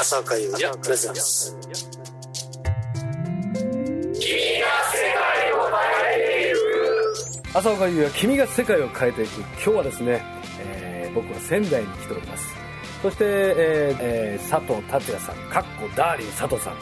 浅岡優也プレゼンス朝岡優也君が世界を変えていく。今日はですね、えー僕は仙台に来ております。そして、えーえー佐藤達也さんかっこダーリン佐藤さん、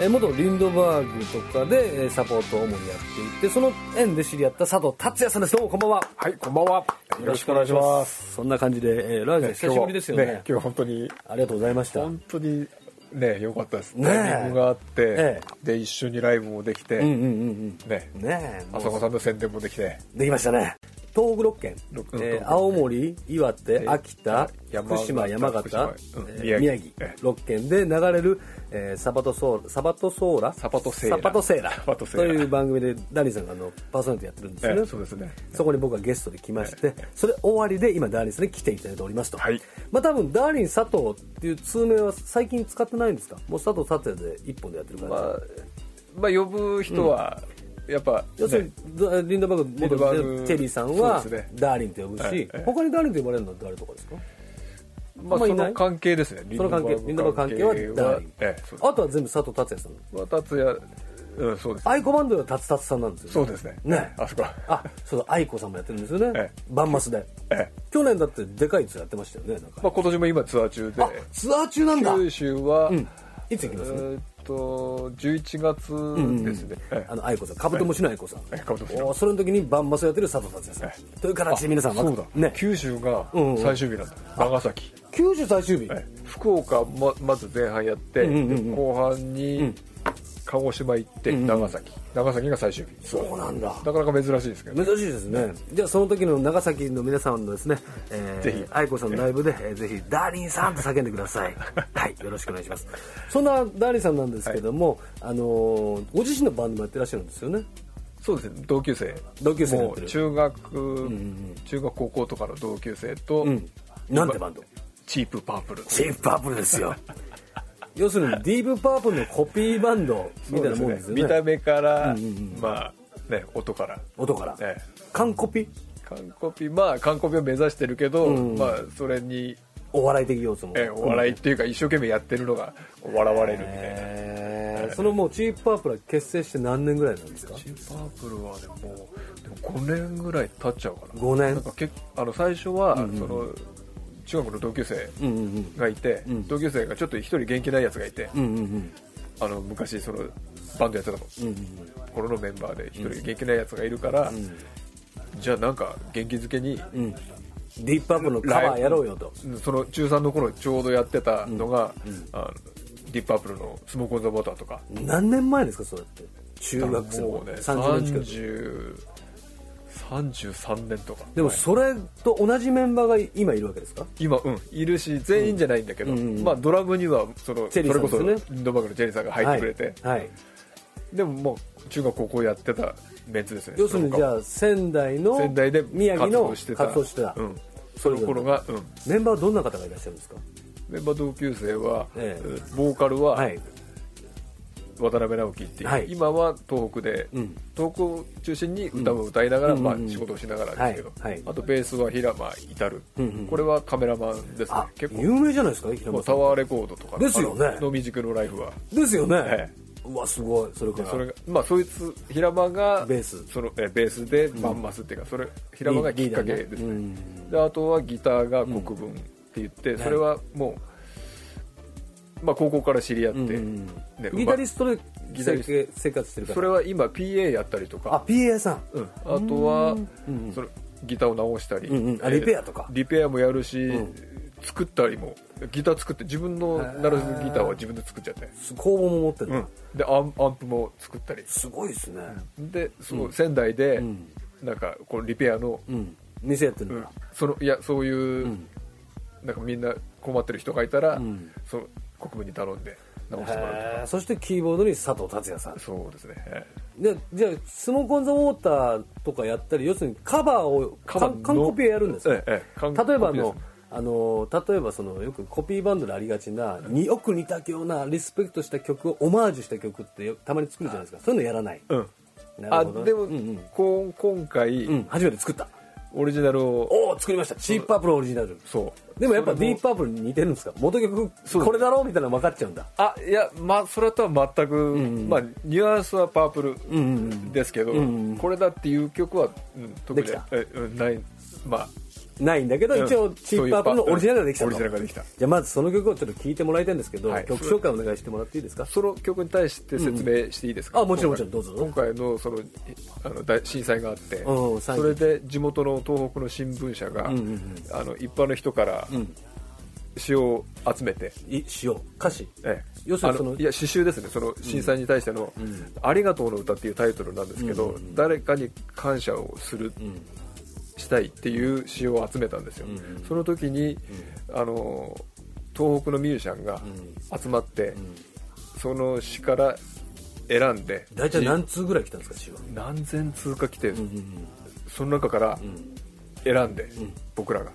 えー元リンドバーグとかでえーサポートを主にやっていてその縁で知り合った佐藤達也さんです。どうもこんばんは。はい、こんばんは。よよろしくお願いします。そんな感じで、えーラージ久しぶりですよね。今日は本当に、ありがとうございました。本当にね、良かったです。ねタイミングがあって、えで、一緒にライブもできて、うんうんうんねう、ん。ねえもう。浅岡さんの宣伝もできて、できましたね東北6県、六えー六青森岩手秋田山福島山形宮宮城。城ええ6県で流れる、えーサバトソーラサバトソーラ？サバトセーラ。サバトセーラ。という番組でダニーさんがあのパーソナリティやってるんですよね、ええそうですね。そこに僕がゲストで来まして、それ終わりで今ダーリンさんに来ていただいておりますと、はい。まあ多分ダーリン佐藤っていう通名は最近使ってないんですか？もう佐藤達也で一本でやってるか？ら、まあ、まあ、呼ぶ人は、やっぱ、要するに、ダリンダバーグリンドバーグ元テリーさんはダーリンと呼ぶし、はいええ他にダーリンと呼ばれるのは誰とかですか？まあ、その関係ですね。その関係リンドバーグ関係は。ダーリン、ええ、あとは全部佐藤達也さん。まあ、達也、うん、そうです。アイコマンドは達達さんなんですよそうですね。ね。あそこ。あそうだ愛子さんもやってるんですよね、ええ。バンマスで。ええ。去年だってでかいツアーやってましたよねまあ、今年も今ツアー中で、あツアー中なんだ。九州は、うん。いつ行きます？えーっと11月ですね、ええあの愛子さん。カブトムシの愛子さん、ええカブトムシそれの時にバンマスやってる佐藤達也さん、えという形で皆さんそうだ、ね。九州が最終日なんだ、長崎、九州最終日、ええ福岡ままず前半やって、んうんうんで後半に鹿児島行って長崎、長崎が最終日。そうなんだ。なかなか珍しいですけど、珍しいですね、じゃあその時の長崎の皆さんのですね、えー、ぜひ。愛子さんのライブで、えーぜひ「ダーリンさん」と叫んでください。はいよろしくお願いします。そんなダーリンさんなんですけども、あのーご自身のバンドもやってらっしゃるんですよね？そうです。ね同級生。同級生やってる。もう中学、中学高校とかの同級生と、うん。なんてバンド？チープパープル。チープパープルですよ要するに ディープパープルのコピーバンドみたいなもんですよね。見た目から、まあね音から。音から、ええ。完コピ？完コピ。まあ完コピを目指してるけど、まあそれにお笑い的要素も。えお笑いっていうか一生懸命やってるのが笑われるみたいな、えーそのもうチープパープルは結成して何年ぐらいなんですか？チーパープルはでもでも5年ぐらい経っちゃうかな。5年。なんかけあの最初は、その中学の同級生うんうんうん。がいて、同級生がちょっと一人元気ないやつがいて、うんうんうん。あの昔そのバンドやってたの、このメンバーで一人元気ないやつがいるから、じゃあなんか元気づけに、うん。ディープパープルのカバーやろうよと。その中3の頃ちょうどやってたのが、あのディップパープルのスモーク・オン・ザ・ウォーターとか。何年前ですかそれって。中学生のもうね30年近く30 33年とか。でもはいそれと同じメンバーが今いるわけですか？今うん。いるし全員じゃないんだけど、うん。まあドラムにはそのそれこそリンドバーグのチェリーさんが入ってくれて、はい、はい。でももう中学高校やってたメンツですね要するにじゃあ仙台の仙台で宮城の活動してた。活動してた、うん、その頃が、うん、メンバーはどんな方がいらっしゃるんですか？メンバー同級生は、ええ。うん。ボーカルははい渡辺直樹っていう、はい。今は東北で、ん。東北を中心に歌も歌いながら、まあ、仕事をしながらですけど、はい。はい。あとベースは平間至。る、んうんこれはカメラマンですね。あ結構。有名じゃないですか？平間タワーレコードとか。ですよね。あのノーミュージックのライフは。ですよね、えうわすごい。それから。それがまあそいつ平間がベース。そのえベースでバンマスっていうか、それ平間がきっかけですね。リーダーね。であとはギターが国分って言って、それはもう、まあ、高校から知り合って、うんねギタリストでギタリス生生活してるから。それは今 PA やったりとあか PA さん。うん、あとは、それギターを直したり、うんうん。あリペアとか。リペアもやるし、作ったりもギター作って自分の鳴らすギターは自分で作っちゃって、工房も持ってる、うん、でアンアンプも作ったり。すごいですね。でそう、仙台で、なんかこうリペアの、うん。店やってるうん。んだ、そのいやそういう、なんかみんな困ってる人がいたら、その国分に頼んで直してもらうとへー。そしてキーボードに佐藤達也さん。かそうですね、えでじゃあスモーク・オン・ザ・ウォーターとかやったり要するにカバーをカバーの完コピーやるんですか、えええ例えばあのあの例えばそのよくコピーバンドでありがちな、によく似たようなリスペクトした曲をオマージュした曲ってよたまに作るじゃないですか。そういうのやらない、うん。なるほど。あでも、うんうん。こん今回、うん、初めて作ったオリジナルを。おお作りました。チープパープルオリジナル。そう。でもやっぱディープパープルに似てるんですか？元曲これだろ？うみたいなの分かっちゃうんだ。あいやまあそれとは全く、まあニュアンスはパープルうんうんですけど、んうんこれだっていう曲は、うん、特にない。まあないんだけど、うん。一応チープパープルのオリジナルができたと。オリジナルができた。じゃあまずその曲をちょっと聴いてもらいたいんですけど、はい。曲紹介お願いしてもらっていいですか？その曲に対して説明していいですか、あもちろん今回もちろんどうぞ今回のそのあの大震災があって、うんそれで地元の東北の新聞社が、うんうんうん。あの一般の人からん詩を集めて、いしよう。歌詞。ええ。要するにそのあいや詩集ですね。その震災に対しての「ありがとうの歌」っていうタイトルなんですけど、誰かに感謝をする、したいっていう詩を集めたんですよ、その時に、あの東北のミュージシャンが集まって、その詩から選んで大体何通ぐらい来たんですか詩は？何千通か来て、その中から選んで、僕らが、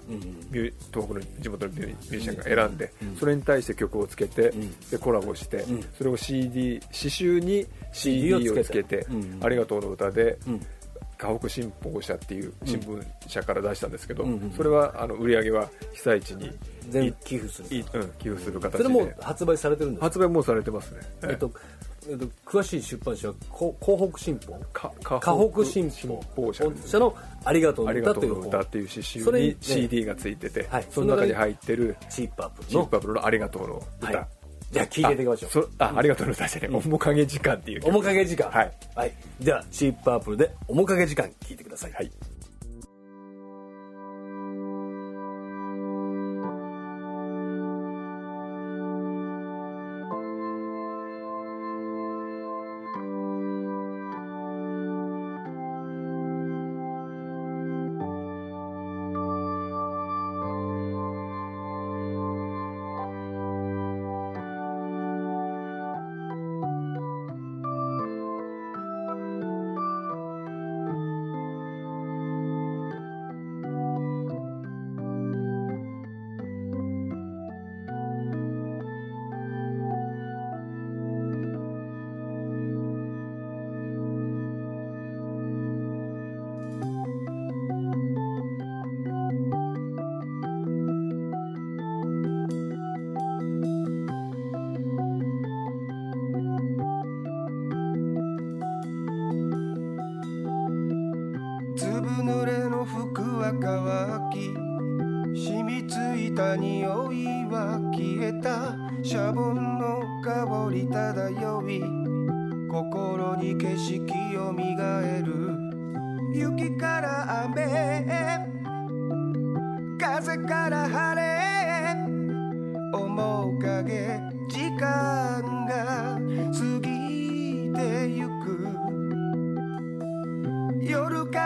東北の地元のミュージシャンが選んで、それに対して曲をつけて、でコラボして、それを CD 詩集に CD をつけてありがとうの歌で、河北新報社っていう新聞社から出したんですけど、それはあの売り上げは被災地に全部寄付する。いうん、寄付する形それもうで発売されてるんですか？発売もうされてますね、えっとえっと、詳しい出版社はこ広北新報？か河北新報。社です社の「ありがとうありがとの歌」という歌っていう詩集に CD がついてて、はい。その中に入ってるチープパープルチーパブルのありがとうの？歌、はいじゃあ聞いていただきましょう。そあありがとうの歌です。ね、面影時間っていう曲面影時間。はい、はい、ではチープパープルで面影時間聞いてください。はい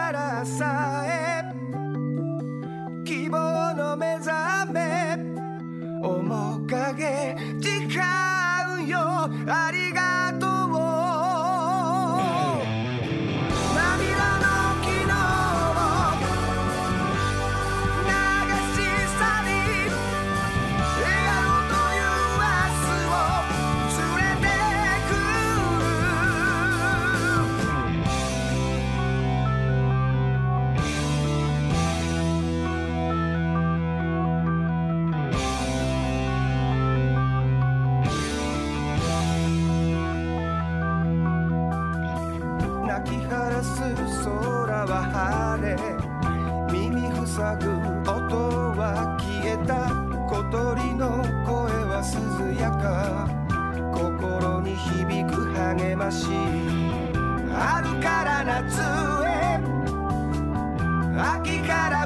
からさえ希望の目覚め面影誓うよ。ありは晴れ耳塞ぐ音は消えた小鳥の声は涼やか。心に響く励まし。春から夏へ。秋から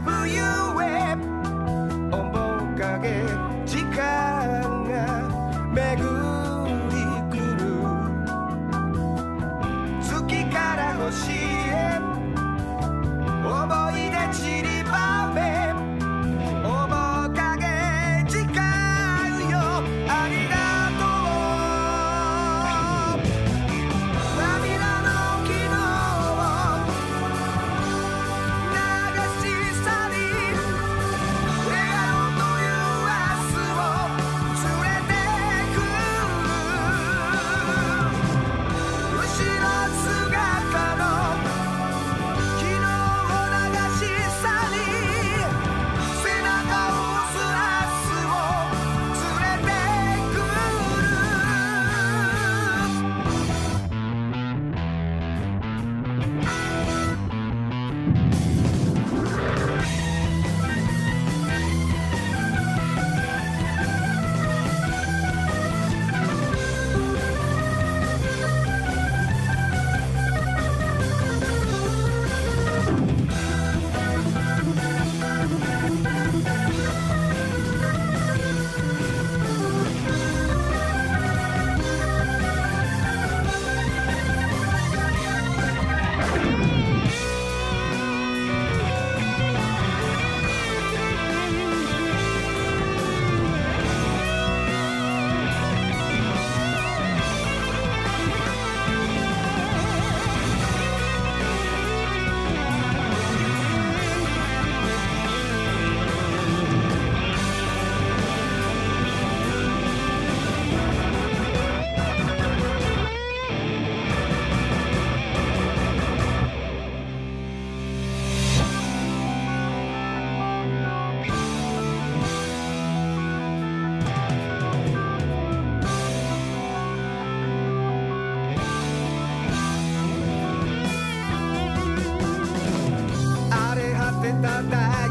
da da.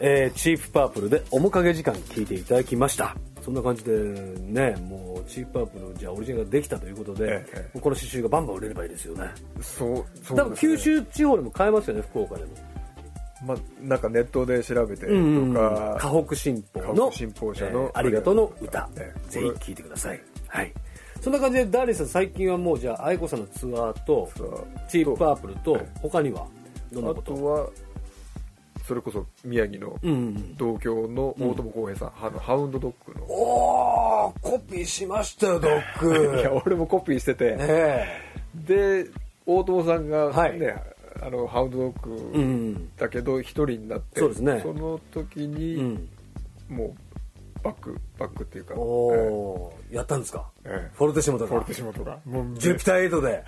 えーチープパープルで面影時間聞いていただきました。そんな感じでねもうチープパープルじゃあオリジナルができたということで、ええ。この刺繍がバンバン売れればいいですよね。そうそう多分九州地方でも買えますよね福岡でも。まあなんかネットで調べてとうんか、河北新報の新報社のえーありがとう。の歌、ええ。ぜひ聴いてください。はいそんな感じでダーリンさん最近はもうじゃあ愛子さんのツアーとチープパープルとえ他にはどんなあこと？とはそれこそ宮城の同郷の大友康平さん、あのハウンドドッグの、おーコピーしましたよドッグ。いや俺もコピーしてて、え。で大友さんがね、はい。あのハウンドドッグんだけど一人になって、そうですね。の時に、うん。もうバックバックっていうか、おおーやったんですか？ええ。フォルテシモとかフォルテシモとかもうジュピター8で。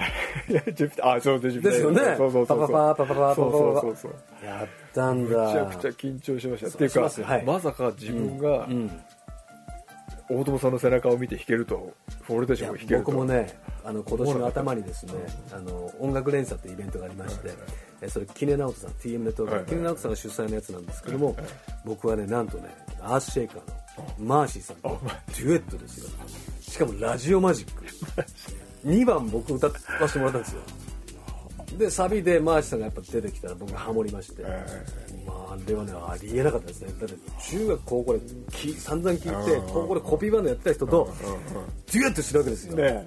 いやジュピターあそうでジュピターですよね。そうそうそうそう。パパパパパパパパそうそうそうそう。やったんだ。めちゃくちゃ緊張しました。っていうかはい。まさか自分がうん。大友さんの背中を見て弾けるとフォルテシモ弾けると。僕もねあの今年の頭にですねあの音楽連鎖というイベントがありまして、えそれキネナオトさん TM ネットワーク、はいはいキネナオトさんが主催のやつなんですけども、僕はねなんとねアースシェイカーのマーシーさんとデュエットですよ。しかもラジオマジック。2番僕歌わせてもらったんですよ。でサビでマーシーさんがやっぱ出てきたら僕がハモりまして、まああれはねありえなかったですね。だって中学高校でき散々聞いてうん。高校でコピーバンドやってた人とデュエットしてるわけですよ、ね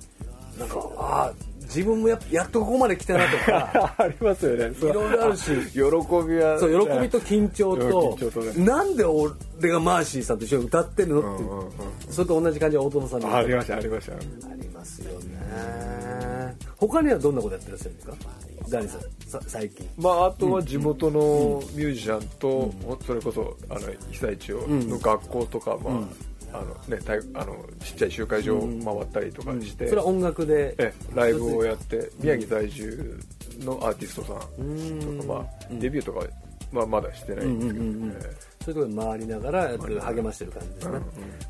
なんかああ自分もややっとここまで来たなとか。ありますよね。いいろいろあるし。喜びはそう喜びと緊張うん。と緊張とねなんで俺がマーシーさんと一緒に歌ってるのっていう。うんうんうん。それと同じ感じで大友さんにありましたありました。ありますよね。他にはどんなことやってらっしゃるんですか？ダニさんさ最近。まあ、あとは地元のミュージシャンと、それこそあの被災地をの学校とか、まああのね、たいあのちっちゃい集会場を回ったりとかして、それは音楽で。えライブをやって宮城在住のアーティストさん。とか、まあ、デビューとかは、まあ、まだしてないんですけど、えそういうところで回りながら励ましてる感じですね、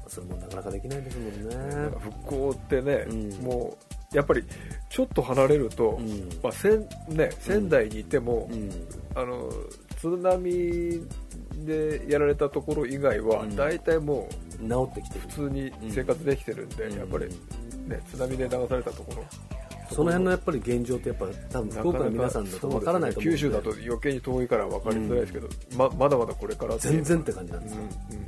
それもなかなかできないですもんね。復興ってね、うん。もうやっぱりちょっと離れると、ん。まあ仙ね、仙台にいても、ん。あの津波でやられたところ以外は、大体もう治ってきてる。普通に生活できてるんで、うん。やっぱり、ね、津波で流されたところ。その辺のやっぱり現状ってやっぱ多分福岡の皆さんだと分からないと思うんで。九州だと余計に遠いから分かりづらいですけど、ままだまだこれから全然って感じなんですよ、うんうん。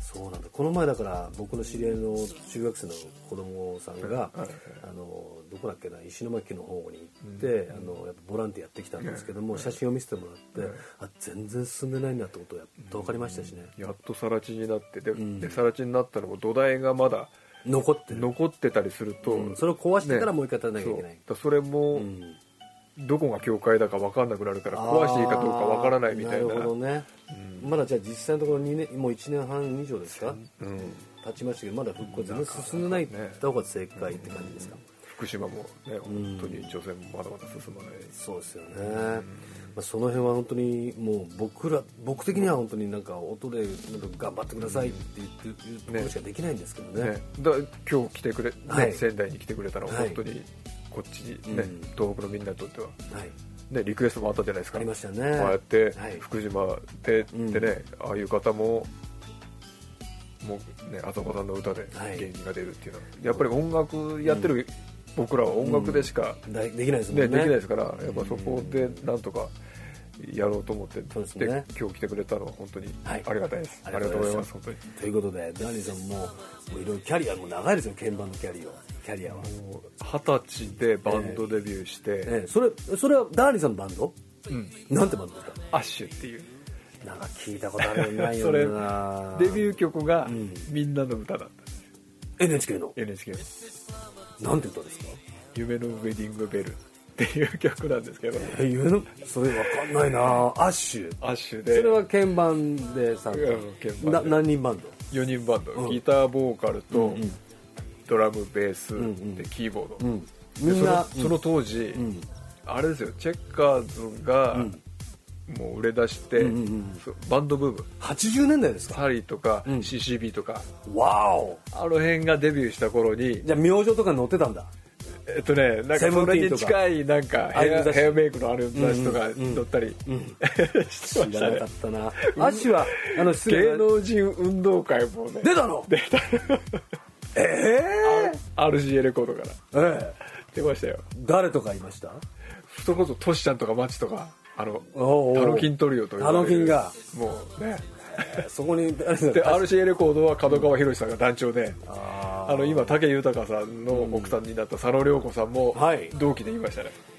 そうなんだ。この前だから僕の知り合いの中学生の子供さんが、はい。あのどこだっけな石巻の方に行って、あのやっぱボランティアやってきたんですけども、写真を見せてもらって、あ全然進んでないんだってことがやっと分かりましたしね、やっと更地になってで,、更地になったのも土台がまだ残ってる、残ってたりすると、うん。それを壊してからもう一回建てなきゃいけない、そう。だからそれも、うん。どこが教会だか分かんなくなるから壊していいかどうか分からないみたいな。なるほどね、まだじゃあ実際のところ2年もう1年半以上ですか？うん、経ちましたけどまだ復興全然進んでないって言った方が正解って感じですか、福島もね本当に除染もまだまだ進まない、そうですよね、まあ、その辺は本当にもう僕ら僕的には本当になんか音でなんか頑張ってくださいって言っていうところしかできないんですけどね。ね、だ今日来てくれ、ねはい。仙台に来てくれたのははい。本当にこっちにね、うん。東北のみんなにとっては、はい。ね、リクエストもあったじゃないですか。ありましたね。こうやってはい。福島でってうん。ね、ああいう方ももうねあさこさんの歌ではい。元気が出るっていうのは、やっぱり音楽やってる僕らは音楽でしか、だできないですもんね。ねできないですからやっぱそこでなんとかやろうと思って、そうですね。今日来てくれたのは本当にはい。ありがたいです、ありがとうございます。本当に。ということでダニーさんもいろいろキャリアも長いですよ鍵盤のキャリアキャリアは、もう二十歳でバンドデビューして、ええ。それそれはダーニーさんのバンド？うん。なんてバンドですか？アッシュっていう。なんか聞いたことあるなな。い よそうれなデビュー曲がん「みんなの歌」だったんです NHK の。NHK のなんて歌ですか「夢のウェディングベル」っていう曲なんですけど。え夢のそれわかんないな。アッシュ。アッシュそでれは鍵盤で参うん何人バンド？4人バンド、うん。ギターボーカルとうんうん。ドラムベースんうん。でキーボード、うん。でみんなそのその当時、ん。あれですよチェッカーズがもう売れ出して、うんうんバンドブーム。80年代ですか？サリーとかうん。CCB とか、わお。あの辺がデビューした頃にじゃあ明星とかに載ってたんだ？えっとねなんかそれに近いなんかヘアヘアメイクのある雑誌とかうんうんうん。載ったりしてましたね。知らなかったな。アッシュはあの芸能人運動会もね出たの？出た。え RCA レコードから。えええ。出ましたよ。誰とかいました？それこそトシちゃんとかマチとかあのタノキントリオと呼ばれる。タノキンが。もうね。そこに誰で RCA レコードは角川博さんが団長でああの今武豊さんの奥さんになった佐野涼子さんもはい。同期で言いましたね、ー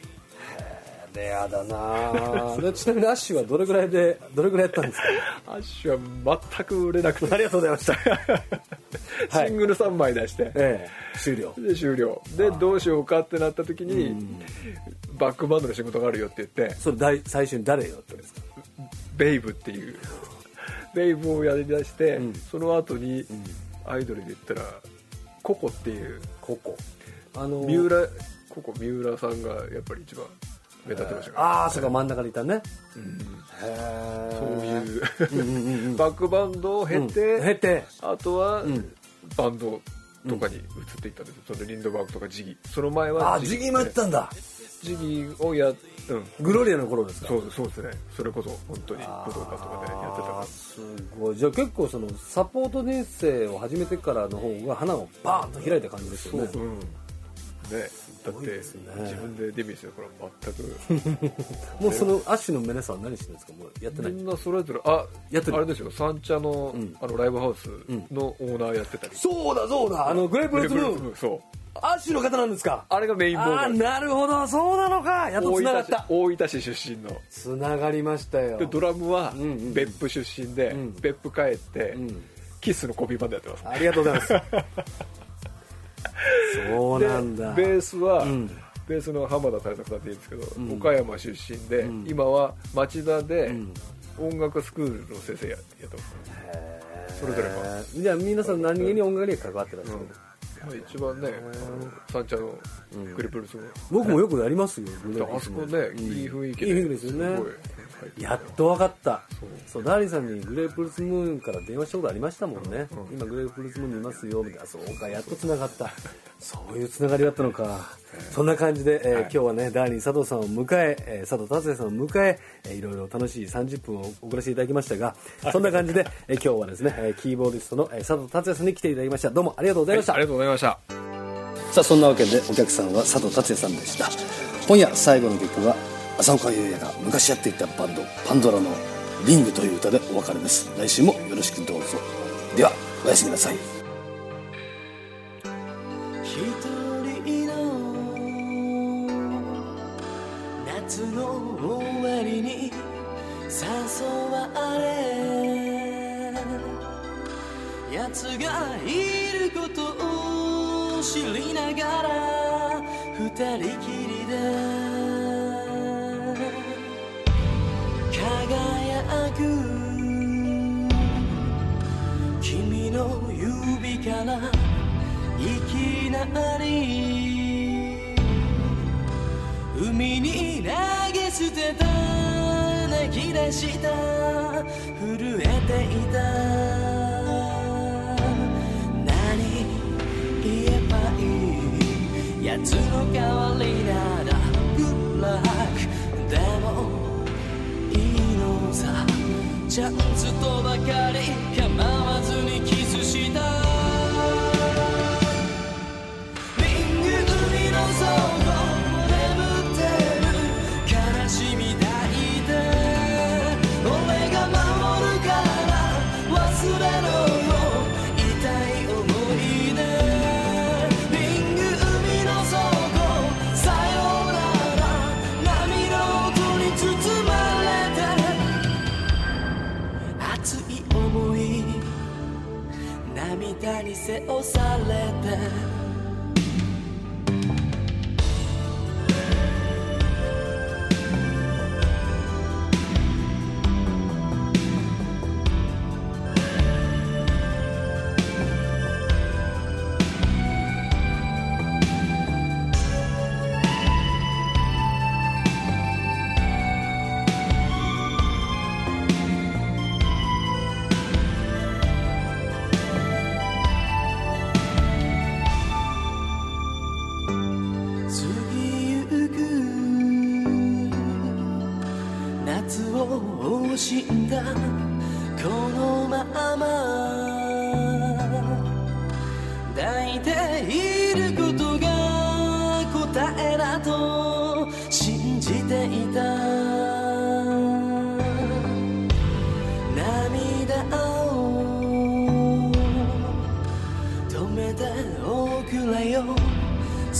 レアだなで ちなみにアッシュはどれぐらいでどれぐらいやったんですか？アッシュは全く売れなくて。ありがとうございました。は いシングル3枚出して、ええ。終了。で終了。でどうしようかってなった時にバックバンドの仕事があるよって言って。それ大最初に誰やったんですか？ベイブっていう。ベイブをやりだして、ん。その後にアイドルで言ったらココっていう。ここあの三浦ココ三浦さんがやっぱり一番目立ってましたああそうか真ん中にいたね。うん。へえそういう バックバンドを経て、うん。経て。あとはん。バンドとかに移っていったんですよ、そのリンドバーグとかジギその前あはあジギーもやったんだ。ジギをやうんグロリアの頃ですか？そうそうですね。それこそ本当に武道館とかでやってたかあーすごい。じゃあ結構そのサポート人生を始めてからの方が花をバーンと開いた感じですよね。らそううんねだってね自分でデビューしてから全く。もうそのアッシュのメネさんは何してるんですか？もうやってない。みんなそれぞれあやってる。あれですよ三茶の,、ん。あのライブハウスのオーナーやってたり、そうだそうだ。あのグレープフルーツム。ーンそうアッシュの方なんですか？あれがメインボーカルなるほど。そうなのか。やっとつながった。大分市出身の。つながりましたよ。でドラムはんうん別府出身で、ん。別府帰って、ん。キスのコピーバンドやってます。ありがとうございますそうなんだ。でベースは、ん。ベースの浜田大作さんって言うんですけど、岡山出身で、今は町田で音楽スクールの先生ややってます、それぞれが、えー。じゃあ皆さん何気に音楽に関わってらっしゃる、まあ一番ね三茶のグリプルスも、僕もよくやりますよあそこね、いい雰囲気いい雰囲気ですよね。ごいやっと分かった。そう。ダーリンさんにグレープフルーツムーンから電話したことありましたもんね、今グレープフルーツムーンにいますよみたいな。そうかやっとつながった。そういうつながりだったのか。そんな感じで、えー今日はねダーリン佐藤さんを迎ええー佐藤達也さんを迎ええーいろいろ楽しい30分を送らせていただきましたがそんな感じで、えー今日はですねえーキーボーディストのえー佐藤達也さんに来ていただきました。どうもありがとうございました、ありがとうございました。さあそんなわけでお客さんは佐藤達也さんでした。今夜最後の曲は浅岡優也が昔やっていたバンドパンドラの「リング」という歌でお別れです。来週もよろしくどうぞ。ではおやすみなさい。一人の夏の終わりに誘われ奴がいることを知りながらきなり海に投げ捨てた。泣き出した。震えていた。何言えばいい奴の代わりなら Good luck でもいいのさ。チャンスとばかり。涙に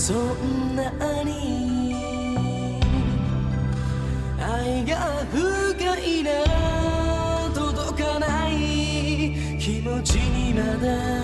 そんなに。愛が深いな届かない気持ちにまだ。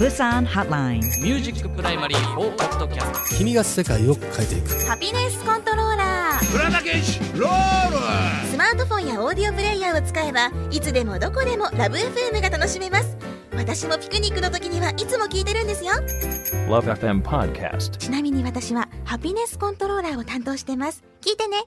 Busan Hotline. ミュージックプライマリー4ポッドキャスト君が世界を変えていく。ハピネスコントローラー。浦田健士ロール。スマートフォンやオーディオプレイヤーを使えばいつでもどこでもラブ f m が楽しめます。私もピクニックの時にはいつも聞いてるんですよ。Love FM Podcast. ちなみに私はハピネスコントローラーを担当してます。聞いてね